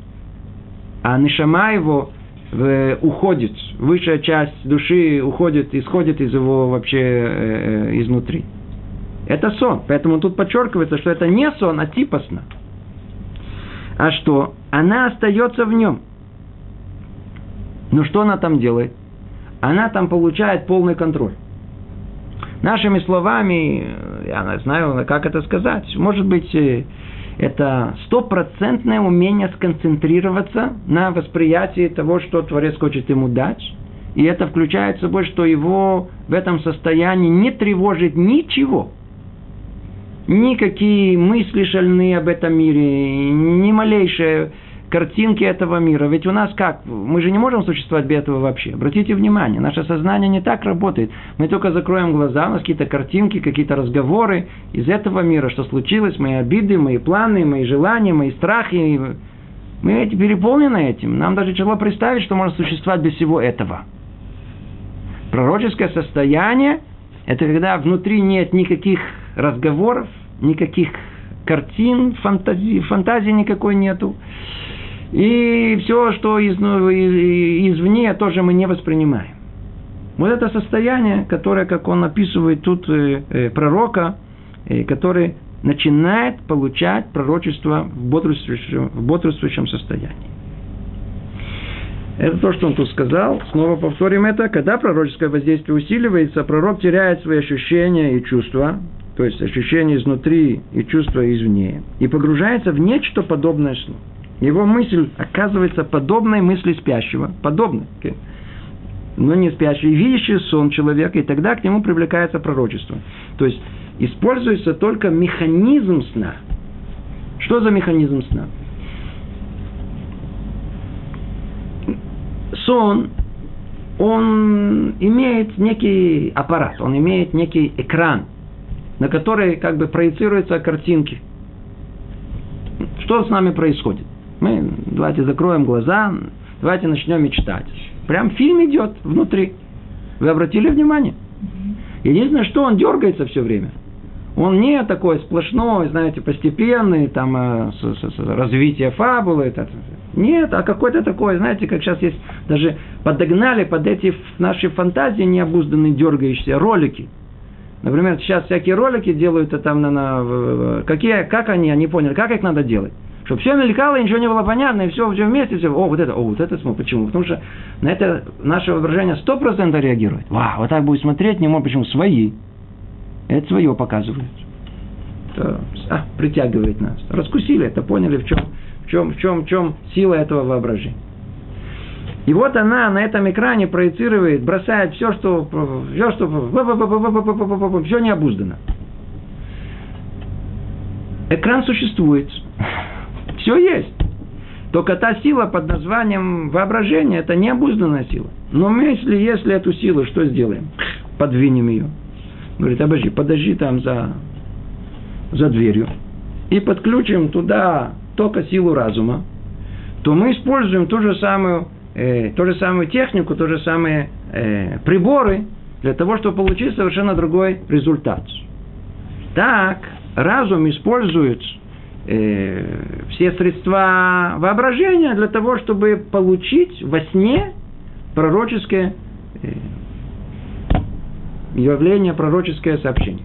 а нишама его э, уходит, высшая часть души уходит, исходит из его вообще э, э, изнутри. Это сон. Поэтому тут подчеркивается, что это не сон, а типа сна. А что? Она остается в нем. Но что она там делает? Она там получает полный контроль. Нашими словами, я не знаю, как это сказать, может быть, э, это стопроцентное умение сконцентрироваться на восприятии того, что Творец хочет ему дать. И это включает в собой, что его в этом состоянии не тревожит ничего. Никакие мысли шальные об этом мире, ни малейшее картинки этого мира. Ведь у нас как? Мы же не можем существовать без этого вообще. Обратите внимание, наше сознание не так работает. Мы только закроем глаза, у нас какие-то картинки, какие-то разговоры из этого мира, что случилось, мои обиды, мои планы, мои желания, мои страхи. Мы переполнены этим. Нам даже тяжело представить, что можно существовать без всего этого. Пророческое состояние – это когда внутри нет никаких разговоров, никаких картин, фантазии, фантазии никакой нету. И все, что из, ну, извне, тоже мы не воспринимаем. Вот это состояние, которое, как он описывает тут э, э, пророка, э, который начинает получать пророчество в бодрствующем, в бодрствующем состоянии. Это то, что он тут сказал. Снова повторим это. Когда пророческое воздействие усиливается, пророк теряет свои ощущения и чувства, то есть ощущения изнутри и чувства извне, и погружается в нечто подобное сну. Его мысль оказывается подобной мысли спящего, подобной, но не спящей, видящий сон человека, и тогда к нему привлекается пророчество. То есть используется только механизм сна. Что за механизм сна? Сон, он имеет некий аппарат, он имеет некий экран, на который как бы проецируются картинки. Что с нами происходит? Мы давайте закроем глаза, давайте начнем мечтать. Прям фильм идет внутри. Вы обратили внимание? Единственное, что он дергается все время. Он не такой сплошной, знаете, постепенный, там, э, развитие фабулы. Это, нет, а какой-то такой, знаете, как сейчас есть, даже подогнали под эти наши фантазии необузданные дергающиеся ролики. Например, сейчас всякие ролики делают, а там на, на какие, как они, они поняли, как их надо делать. Чтобы все мелькало, ничего не было понятно, и все, все вместе, все. О, вот это, о, вот это смотри. Почему? Потому что на это наше воображение сто процентов реагирует. Вау, вот так будет смотреть, не может, почему? Свои. Это свое показывает. Это, а, притягивает нас. Раскусили это, поняли, в чем, в чем, в чем, в чем сила этого воображения. И вот она на этом экране проецирует, бросает все, что, все, что, все необуздано. Экран существует. Все есть. Только та сила под названием воображение, это необузданная сила. Но если, если эту силу, что сделаем? Подвинем ее. Говорит, обожди, подожди там за, за дверью. И подключим туда только силу разума. То мы используем ту же самую э, ту же самую технику, ту же самые э, приборы для того, чтобы получить совершенно другой результат. Так, разум использует э, все средства воображения для того, чтобы получить во сне пророческое э, явление, пророческое сообщение.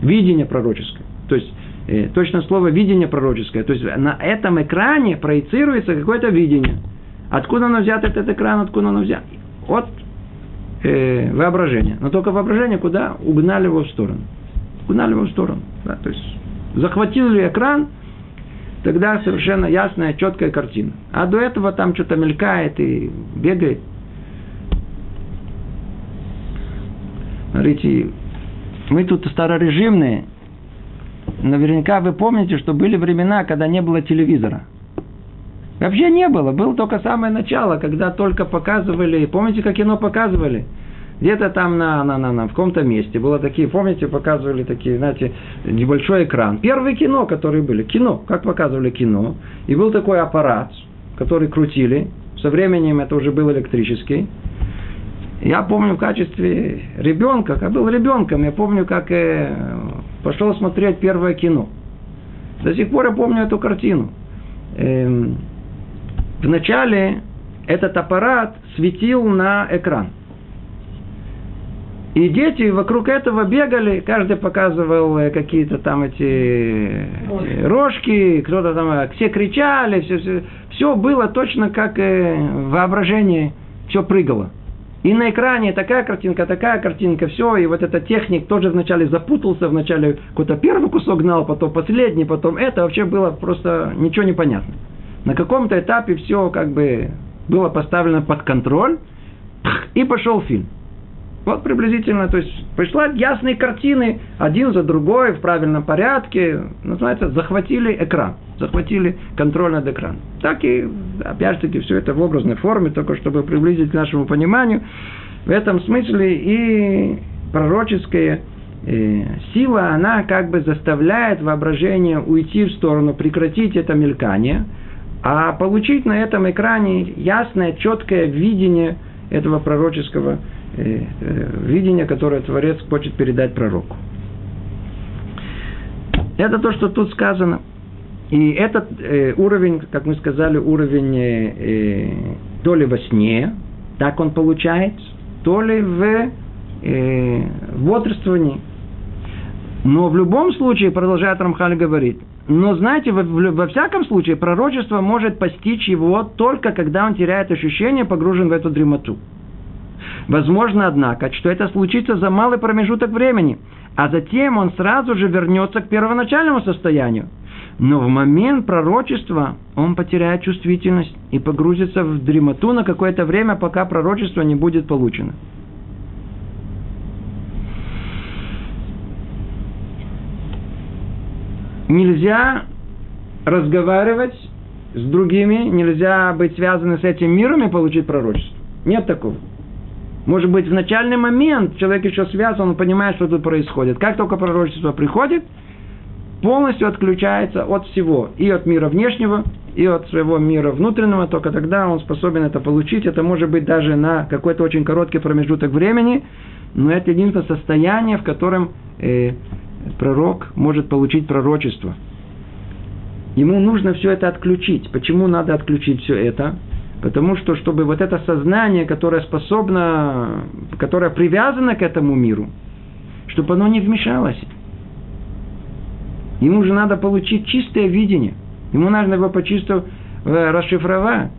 Видение пророческое. То есть, э, точно слово видение пророческое. То есть, на этом экране проецируется какое-то видение – Откуда оно взят, этот экран, откуда оно взят? От э, воображения. Но только воображение куда? Угнали его в сторону. Угнали его в сторону. Да, то есть захватили экран, тогда совершенно ясная, четкая картина. А до этого там что-то мелькает и бегает. Смотрите, мы тут старорежимные. Наверняка вы помните, что были времена, когда не было телевизора – Вообще не было. Было только самое начало, когда только показывали. Помните, как кино показывали? Где-то там на, на, на, на, в каком-то месте было такие, помните, показывали такие, знаете, небольшой экран. Первые кино, которые были. Кино, как показывали кино. И был такой аппарат, который крутили. Со временем это уже был электрический. Я помню в качестве ребенка, как был ребенком, я помню, как э, пошел смотреть первое кино. До сих пор я помню эту картину. Эм, вначале этот аппарат светил на экран. И дети вокруг этого бегали, каждый показывал э, какие-то там эти э, рожки, кто-то там, э, все кричали, все, все, все было точно как воображение, все прыгало. И на экране такая картинка, такая картинка, все, и вот этот техник тоже вначале запутался, вначале какой-то первый кусок гнал, потом последний, потом это, вообще было просто ничего не понятно. На каком-то этапе все как бы было поставлено под контроль, и пошел фильм. Вот приблизительно, то есть пришла ясные картины, один за другой, в правильном порядке, называется, захватили экран, захватили контроль над экраном. Так и, опять же таки, все это в образной форме, только чтобы приблизить к нашему пониманию. В этом смысле и пророческая э, сила, она как бы заставляет воображение уйти в сторону, прекратить это мелькание – а получить на этом экране ясное, четкое видение этого пророческого э, э, видения, которое Творец хочет передать пророку. Это то, что тут сказано. И этот э, уровень, как мы сказали, уровень э, э, то ли во сне, так он получается, то ли в э, бодрствовании. Но в любом случае, продолжает Рамхаль говорить, но знаете, во, во всяком случае, пророчество может постичь его только когда он теряет ощущение, погружен в эту дремоту. Возможно, однако, что это случится за малый промежуток времени, а затем он сразу же вернется к первоначальному состоянию. Но в момент пророчества он потеряет чувствительность и погрузится в дремоту на какое-то время, пока пророчество не будет получено. нельзя разговаривать с другими, нельзя быть связанным с этим миром и получить пророчество. Нет такого. Может быть, в начальный момент человек еще связан, он понимает, что тут происходит. Как только пророчество приходит, полностью отключается от всего. И от мира внешнего, и от своего мира внутреннего. Только тогда он способен это получить. Это может быть даже на какой-то очень короткий промежуток времени. но это единственное состояние, в котором э, пророк может получить пророчество. Ему нужно все это отключить. Почему надо отключить все это? Потому что, чтобы вот это сознание, которое способно, которое привязано к этому миру, чтобы оно не вмешалось. Ему же надо получить чистое видение. Ему нужно его почисто э, расшифровать.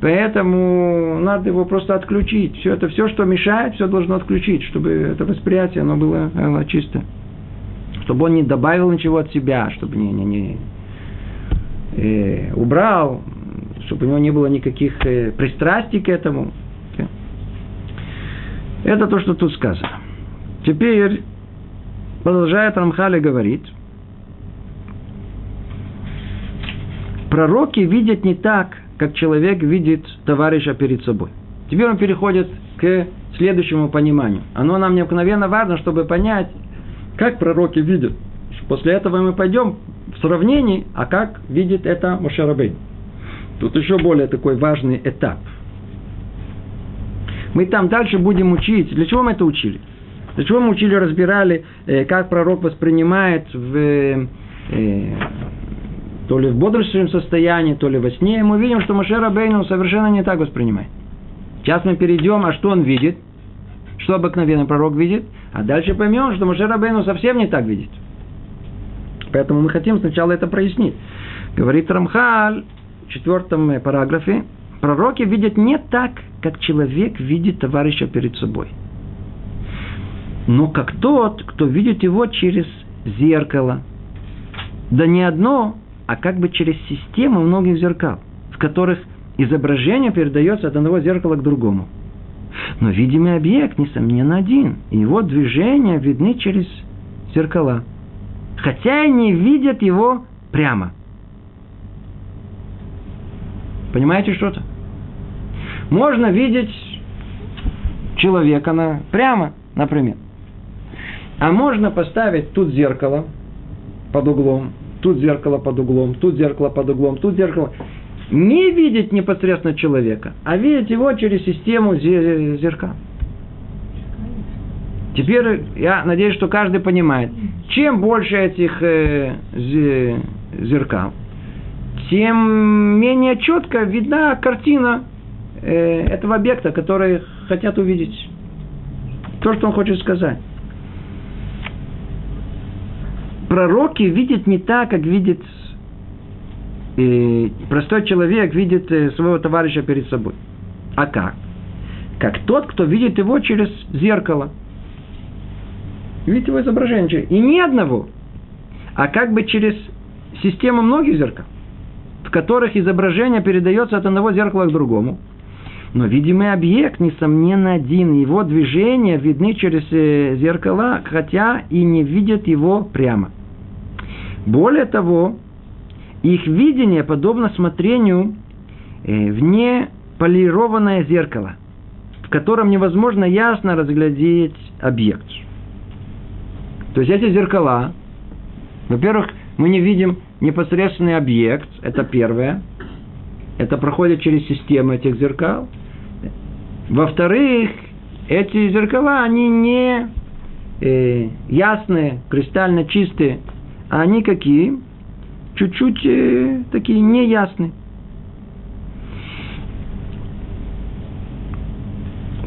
Поэтому надо его просто отключить. Все это, все, что мешает, все должно отключить, чтобы это восприятие, оно было, было чисто. Чтобы он не добавил ничего от себя, чтобы не, не, не э, убрал, чтобы у него не было никаких э, пристрастий к этому. Это то, что тут сказано. Теперь продолжает Рамхали говорит, пророки видят не так, как человек видит товарища перед собой. Теперь он переходит к следующему пониманию. Оно нам необыкновенно важно, чтобы понять, как пророки видят. После этого мы пойдем в сравнении, а как видит это Мошерабейн. Тут еще более такой важный этап. Мы там дальше будем учить. Для чего мы это учили? Для чего мы учили, разбирали, э, как пророк воспринимает в, э, то ли в бодрствующем состоянии, то ли во сне. Мы видим, что Машера Бейну совершенно не так воспринимает. Сейчас мы перейдем, а что он видит? Что обыкновенный пророк видит? А дальше поймем, что Машера Бейну совсем не так видит. Поэтому мы хотим сначала это прояснить. Говорит Рамхаль, четвертом параграфе, пророки видят не так, как человек видит товарища перед собой. Но как тот, кто видит его через зеркало. Да не одно, а как бы через систему многих зеркал, в которых изображение передается от одного зеркала к другому. Но видимый объект, несомненно, один, и его движения видны через зеркала. Хотя и не видят его прямо – Понимаете что-то? Можно видеть человека на, прямо, например. А можно поставить тут зеркало под углом, тут зеркало под углом, тут зеркало под углом, тут зеркало. Не видеть непосредственно человека, а видеть его через систему зеркал. Теперь я надеюсь, что каждый понимает, чем больше этих э, зеркал, тем менее четко видна картина э, этого объекта, который хотят увидеть. То, что он хочет сказать. Пророки видят не так, как видит э, простой человек, видит э, своего товарища перед собой. А как? Как тот, кто видит его через зеркало. Видит его изображение. И ни одного, а как бы через систему многих зеркал которых изображение передается от одного зеркала к другому. Но видимый объект, несомненно, один. Его движения видны через э, зеркала, хотя и не видят его прямо. Более того, их видение подобно смотрению э, в неполированное зеркало, в котором невозможно ясно разглядеть объект. То есть эти зеркала, во-первых, мы не видим непосредственный объект, это первое. Это проходит через систему этих зеркал. Во-вторых, эти зеркала, они не э, ясные, кристально чистые, а они какие? Чуть-чуть э, такие неясные.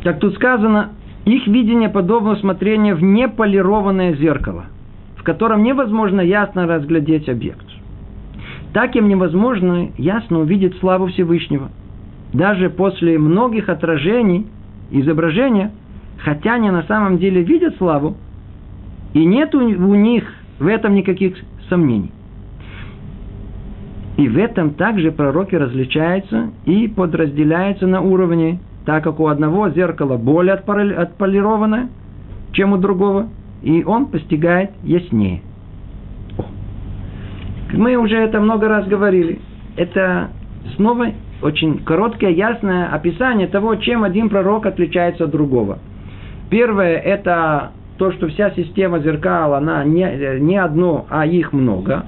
Как тут сказано, их видение подобно смотрению в неполированное зеркало, в котором невозможно ясно разглядеть объект так им невозможно ясно увидеть славу Всевышнего. Даже после многих отражений изображения, хотя они на самом деле видят славу, и нет у них в этом никаких сомнений. И в этом также пророки различаются и подразделяются на уровне, так как у одного зеркало более отполированное, чем у другого, и он постигает яснее. Мы уже это много раз говорили. Это снова очень короткое, ясное описание того, чем один пророк отличается от другого. Первое – это то, что вся система зеркал, она не, не одно, а их много.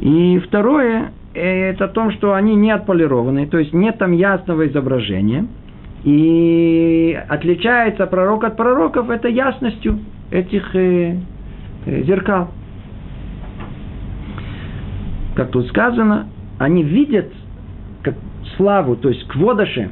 И второе – это то, что они не отполированы, то есть нет там ясного изображения. И отличается пророк от пророков это ясностью этих э, э, зеркал. Как тут сказано, они видят как славу, то есть кводаши.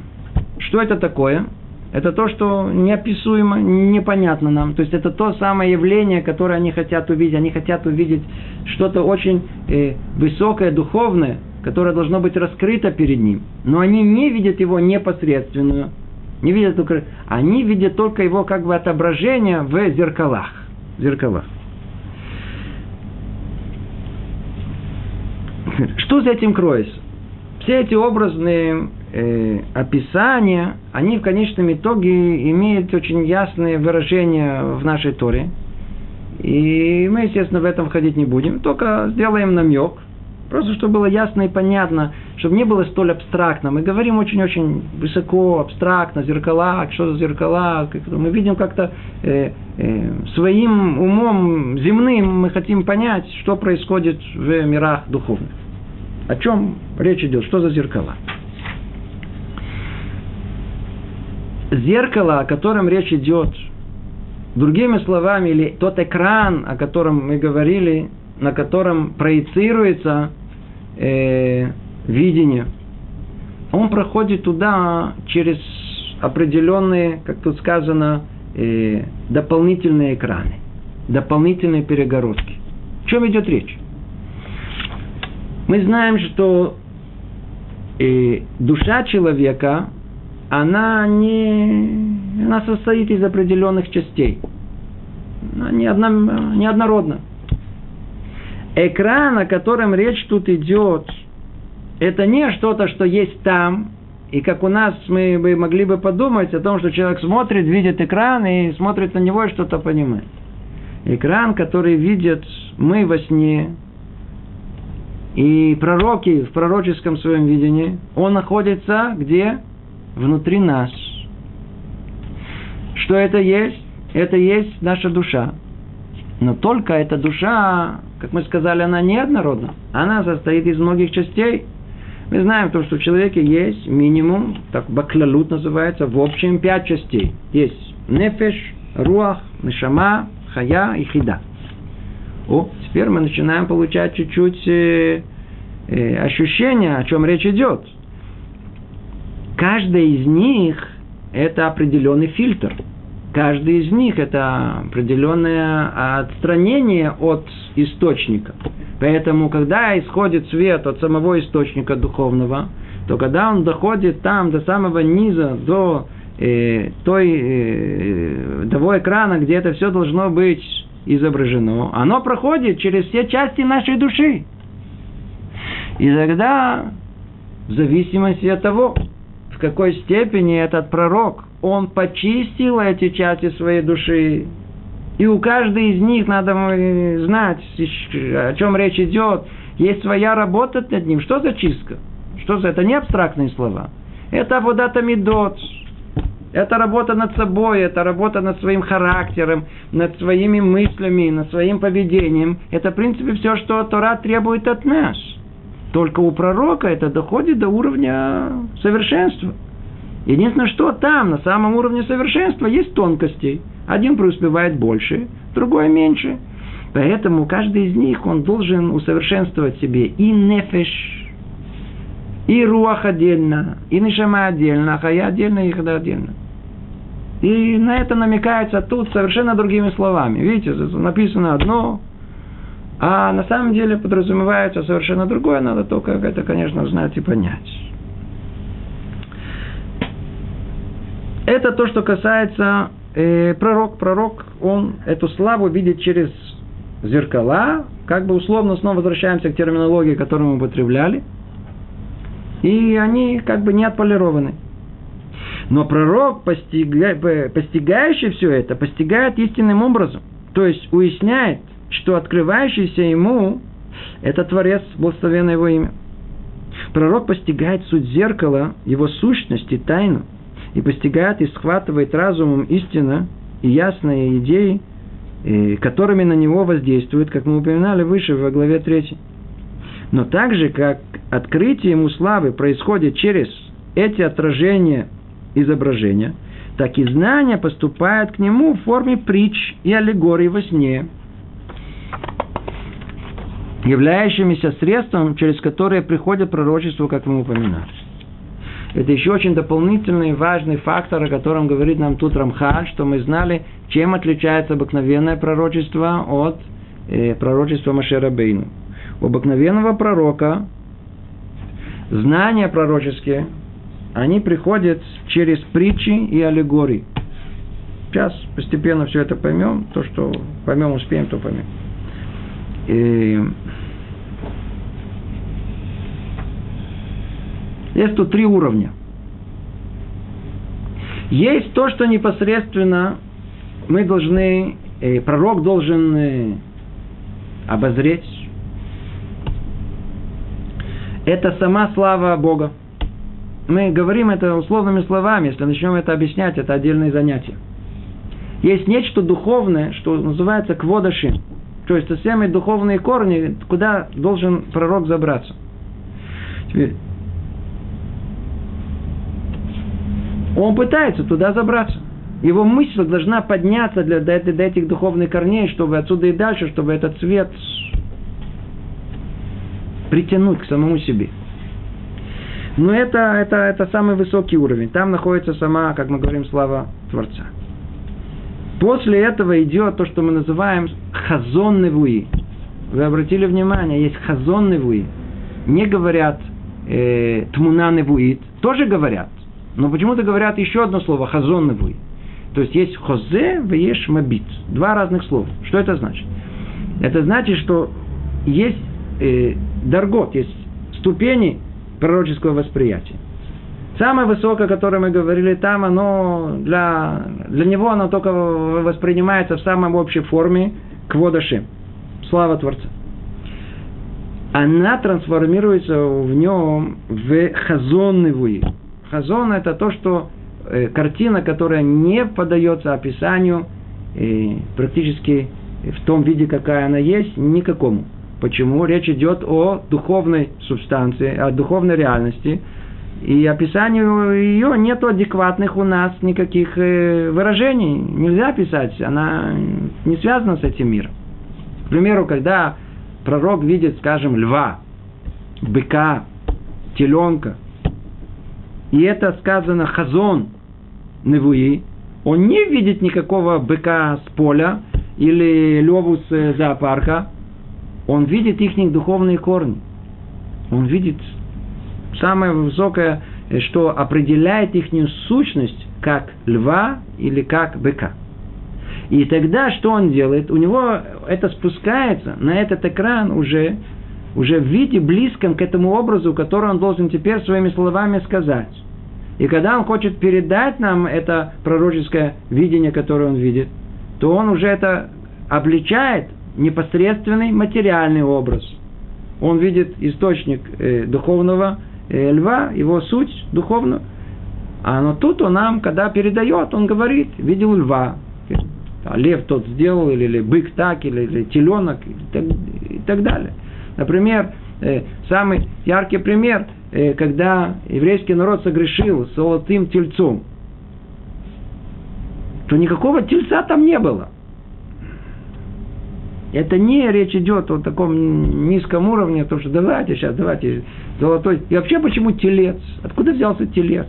Что это такое? Это то, что неописуемо, непонятно нам. То есть это то самое явление, которое они хотят увидеть. Они хотят увидеть что-то очень э, высокое, духовное, которое должно быть раскрыто перед ним. Но они не видят его непосредственную. Не видят. Они видят только его как бы отображение в зеркалах. зеркалах. Что за этим кроется? Все эти образные э, описания, они в конечном итоге имеют очень ясные выражения в нашей Торе. И мы, естественно, в этом входить не будем, только сделаем намек, просто чтобы было ясно и понятно, чтобы не было столь абстрактно. Мы говорим очень-очень высоко, абстрактно, зеркала, что за зеркала. Мы видим как-то э, э, своим умом земным мы хотим понять, что происходит в мирах духовных. О чем речь идет, что за зеркала. зеркало, о котором речь идет, другими словами, или тот экран, о котором мы говорили, на котором проецируется э, видение, он проходит туда через определенные, как тут сказано, э, дополнительные экраны, дополнительные перегородки. О чем идет речь? Мы знаем, что э, душа человека она не она состоит из определенных частей. Она не, одна, не однородна. Экран, о котором речь тут идет, это не что-то, что есть там, и как у нас мы бы могли бы подумать о том, что человек смотрит, видит экран и смотрит на него и что-то понимает. Экран, который видят мы во сне, и пророки в пророческом своем видении, он находится где? внутри нас. Что это есть? Это есть наша душа. Но только эта душа, как мы сказали, она неоднородна. Она состоит из многих частей. Мы знаем то, что в человеке есть минимум, так баклалут называется, в общем пять частей. Есть нефеш, руах, нешама, хая и хида. О, теперь мы начинаем получать чуть-чуть э, э, ощущение, о чем речь идет – каждая из них – это определенный фильтр. Каждый из них – это определенное отстранение от источника. Поэтому, когда исходит свет от самого источника духовного, то когда он доходит там до самого низа, до э, той, э, того экрана, где это все должно быть изображено, оно проходит через все части нашей души. И тогда, в зависимости от того, в какой степени этот пророк, он почистил эти части своей души. И у каждой из них надо знать, о чем речь идет. Есть своя работа над ним. Что за чистка? Что за это? Не абстрактные слова. Это водата медот. Это работа над собой, это работа над своим характером, над своими мыслями, над своим поведением. Это, в принципе, все, что Тора требует от нас. Только у пророка это доходит до уровня совершенства. Единственное, что там, на самом уровне совершенства, есть тонкости. Один преуспевает больше, другой меньше. Поэтому каждый из них, он должен усовершенствовать себе и нефеш, и руах отдельно, и нишама отдельно, а хая отдельно, и хада отдельно. И на это намекается тут совершенно другими словами. Видите, написано одно, а на самом деле подразумевается совершенно другое, надо только это, конечно, знать и понять. Это то, что касается э, пророк. Пророк, он эту славу видит через зеркала, как бы условно снова возвращаемся к терминологии, которую мы употребляли. И они как бы не отполированы. Но пророк, постига, постигающий все это, постигает истинным образом. То есть уясняет, что открывающийся ему – это Творец, благословенное его имя. Пророк постигает суть зеркала, его сущность и тайну, и постигает и схватывает разумом истина и ясные идеи, э, которыми на него воздействуют, как мы упоминали выше во главе 3. Но так же, как открытие ему славы происходит через эти отражения изображения, так и знание поступает к нему в форме притч и аллегорий во сне, являющимися средством, через которое приходит пророчество, как мы упоминали. Это еще очень дополнительный важный фактор, о котором говорит нам тут Рамхаль, что мы знали, чем отличается обыкновенное пророчество от э, пророчества Машера Бейну. У обыкновенного пророка знания пророческие, они приходят через притчи и аллегории. Сейчас постепенно все это поймем. То, что поймем, успеем, то поймем. И Есть тут три уровня. Есть то, что непосредственно мы должны, э, пророк должен э, обозреть. Это сама слава Бога. Мы говорим это условными словами, если начнем это объяснять, это отдельное занятие. Есть нечто духовное, что называется кводаши, то есть это самые духовные корни, куда должен пророк забраться. Теперь, Он пытается туда забраться. Его мысль должна подняться для, до, до этих духовных корней, чтобы отсюда и дальше, чтобы этот цвет притянуть к самому себе. Но это, это, это самый высокий уровень. Там находится сама, как мы говорим, слава Творца. После этого идет то, что мы называем хазон невуи. Вы обратили внимание, есть хазон невуи. Не говорят э, тмуна невуит, тоже говорят. Но почему-то говорят еще одно слово, хазонновый. То есть есть хозе, вееш мабит. Два разных слова. Что это значит? Это значит, что есть э, даргот, есть ступени пророческого восприятия. Самое высокое, о котором мы говорили там, оно для, для него оно только воспринимается в самой общей форме кводаши. Слава Творца. Она трансформируется в нем в хазонный Хазон – это то, что э, картина, которая не поддается описанию э, практически в том виде, какая она есть, никакому. Почему? Речь идет о духовной субстанции, о духовной реальности. И описанию ее нет адекватных у нас никаких э, выражений. Нельзя писать, она не связана с этим миром. К примеру, когда пророк видит, скажем, льва, быка, теленка – и это сказано хазон Невуи, он не видит никакого быка с поля или леву с э, зоопарка, он видит их духовные корни. Он видит самое высокое, э, что определяет их сущность, как льва или как быка. И тогда что он делает? У него это спускается на этот экран уже уже в виде близком к этому образу, который он должен теперь своими словами сказать. И когда он хочет передать нам это пророческое видение, которое он видит, то он уже это обличает непосредственный материальный образ. Он видит источник э, духовного э, льва, его суть духовную. А но тут он нам, когда передает, он говорит, видел льва. А лев тот сделал, или, или бык так, или, или теленок, и так, и так далее. Например, э, самый яркий пример, э, когда еврейский народ согрешил золотым тельцом, то никакого тельца там не было. Это не речь идет о таком низком уровне, то что давайте сейчас, давайте золотой. И вообще почему телец? Откуда взялся телец?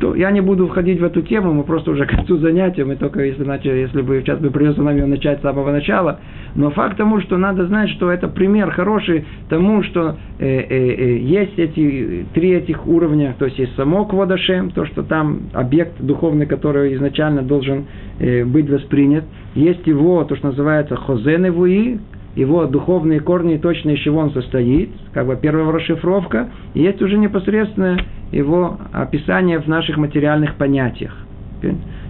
То я не буду входить в эту тему, мы просто уже к концу занятия, мы только если, начали, если бы сейчас бы придется нам ее начать с самого начала. Но факт тому, что надо знать, что это пример хороший тому, что э, э, э, есть эти три этих уровня, то есть есть само Квадашем, то, что там объект духовный, который изначально должен э, быть воспринят, есть его, то, что называется Хозеневуи, его духовные корни, точно из чего он состоит, как бы первая расшифровка, и есть уже непосредственно его описание в наших материальных понятиях.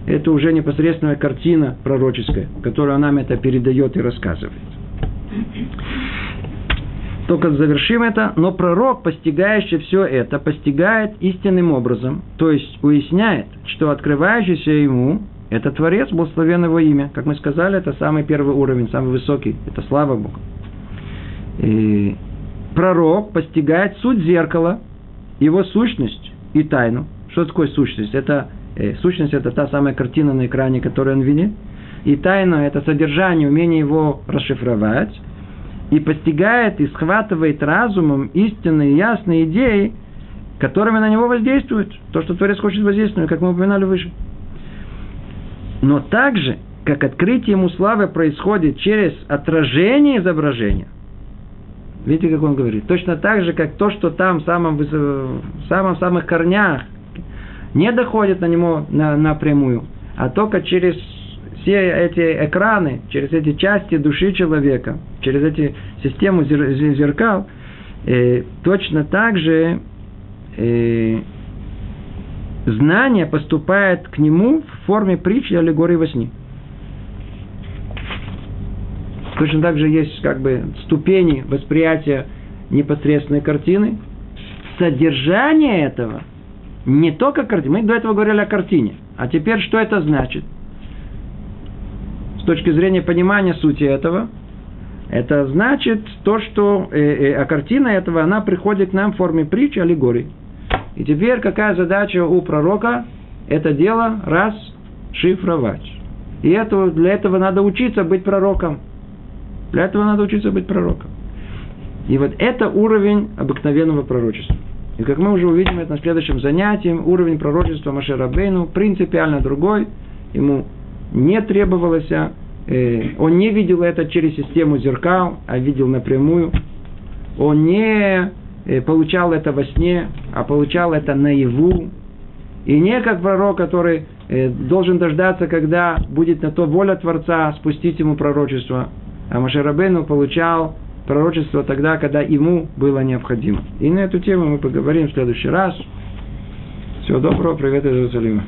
Это уже непосредственная картина пророческая, которая нам это передает и рассказывает. Только завершим это, но пророк, постигающий все это, постигает истинным образом, то есть уясняет, что открывающийся ему это Творец, благословен его имя. Как мы сказали, это самый первый уровень, самый высокий. Это слава Богу. И пророк постигает суть зеркала, его сущность и тайну. Что такое сущность? Это э, сущность это та самая картина на экране, которую он видит. И тайна это содержание, умение его расшифровать. И постигает и схватывает разумом истинные ясные идеи, которыми на него воздействуют. То, что Творец хочет воздействовать, как мы упоминали выше. Но также, как открытие ему славы происходит через отражение изображения, Видите, как он говорит? Точно так же, как то, что там в самом, в самом самых корнях не доходит на него на, напрямую, а только через все эти экраны, через эти части души человека, через эти систему зеркал, точно так же э, знание поступает к нему в форме притчи аллегории во сне. Точно так же есть как бы ступени восприятия непосредственной картины. Содержание этого не только картина. Мы до этого говорили о картине. А теперь что это значит? С точки зрения понимания сути этого, это значит то, что э, э, а картина этого, она приходит к нам в форме притчи, аллегории. И теперь какая задача у пророка? Это дело расшифровать. И это, для этого надо учиться быть пророком. Для этого надо учиться быть пророком. И вот это уровень обыкновенного пророчества. И как мы уже увидим это на следующем занятии, уровень пророчества Машера Бейну принципиально другой. Ему не требовалось, э, он не видел это через систему зеркал, а видел напрямую. Он не получал это во сне, а получал это наяву. И не как пророк, который э, должен дождаться, когда будет на то воля Творца спустить ему пророчество. А Машарабейну получал пророчество тогда, когда ему было необходимо. И на эту тему мы поговорим в следующий раз. Всего доброго, привет из Иерусалима.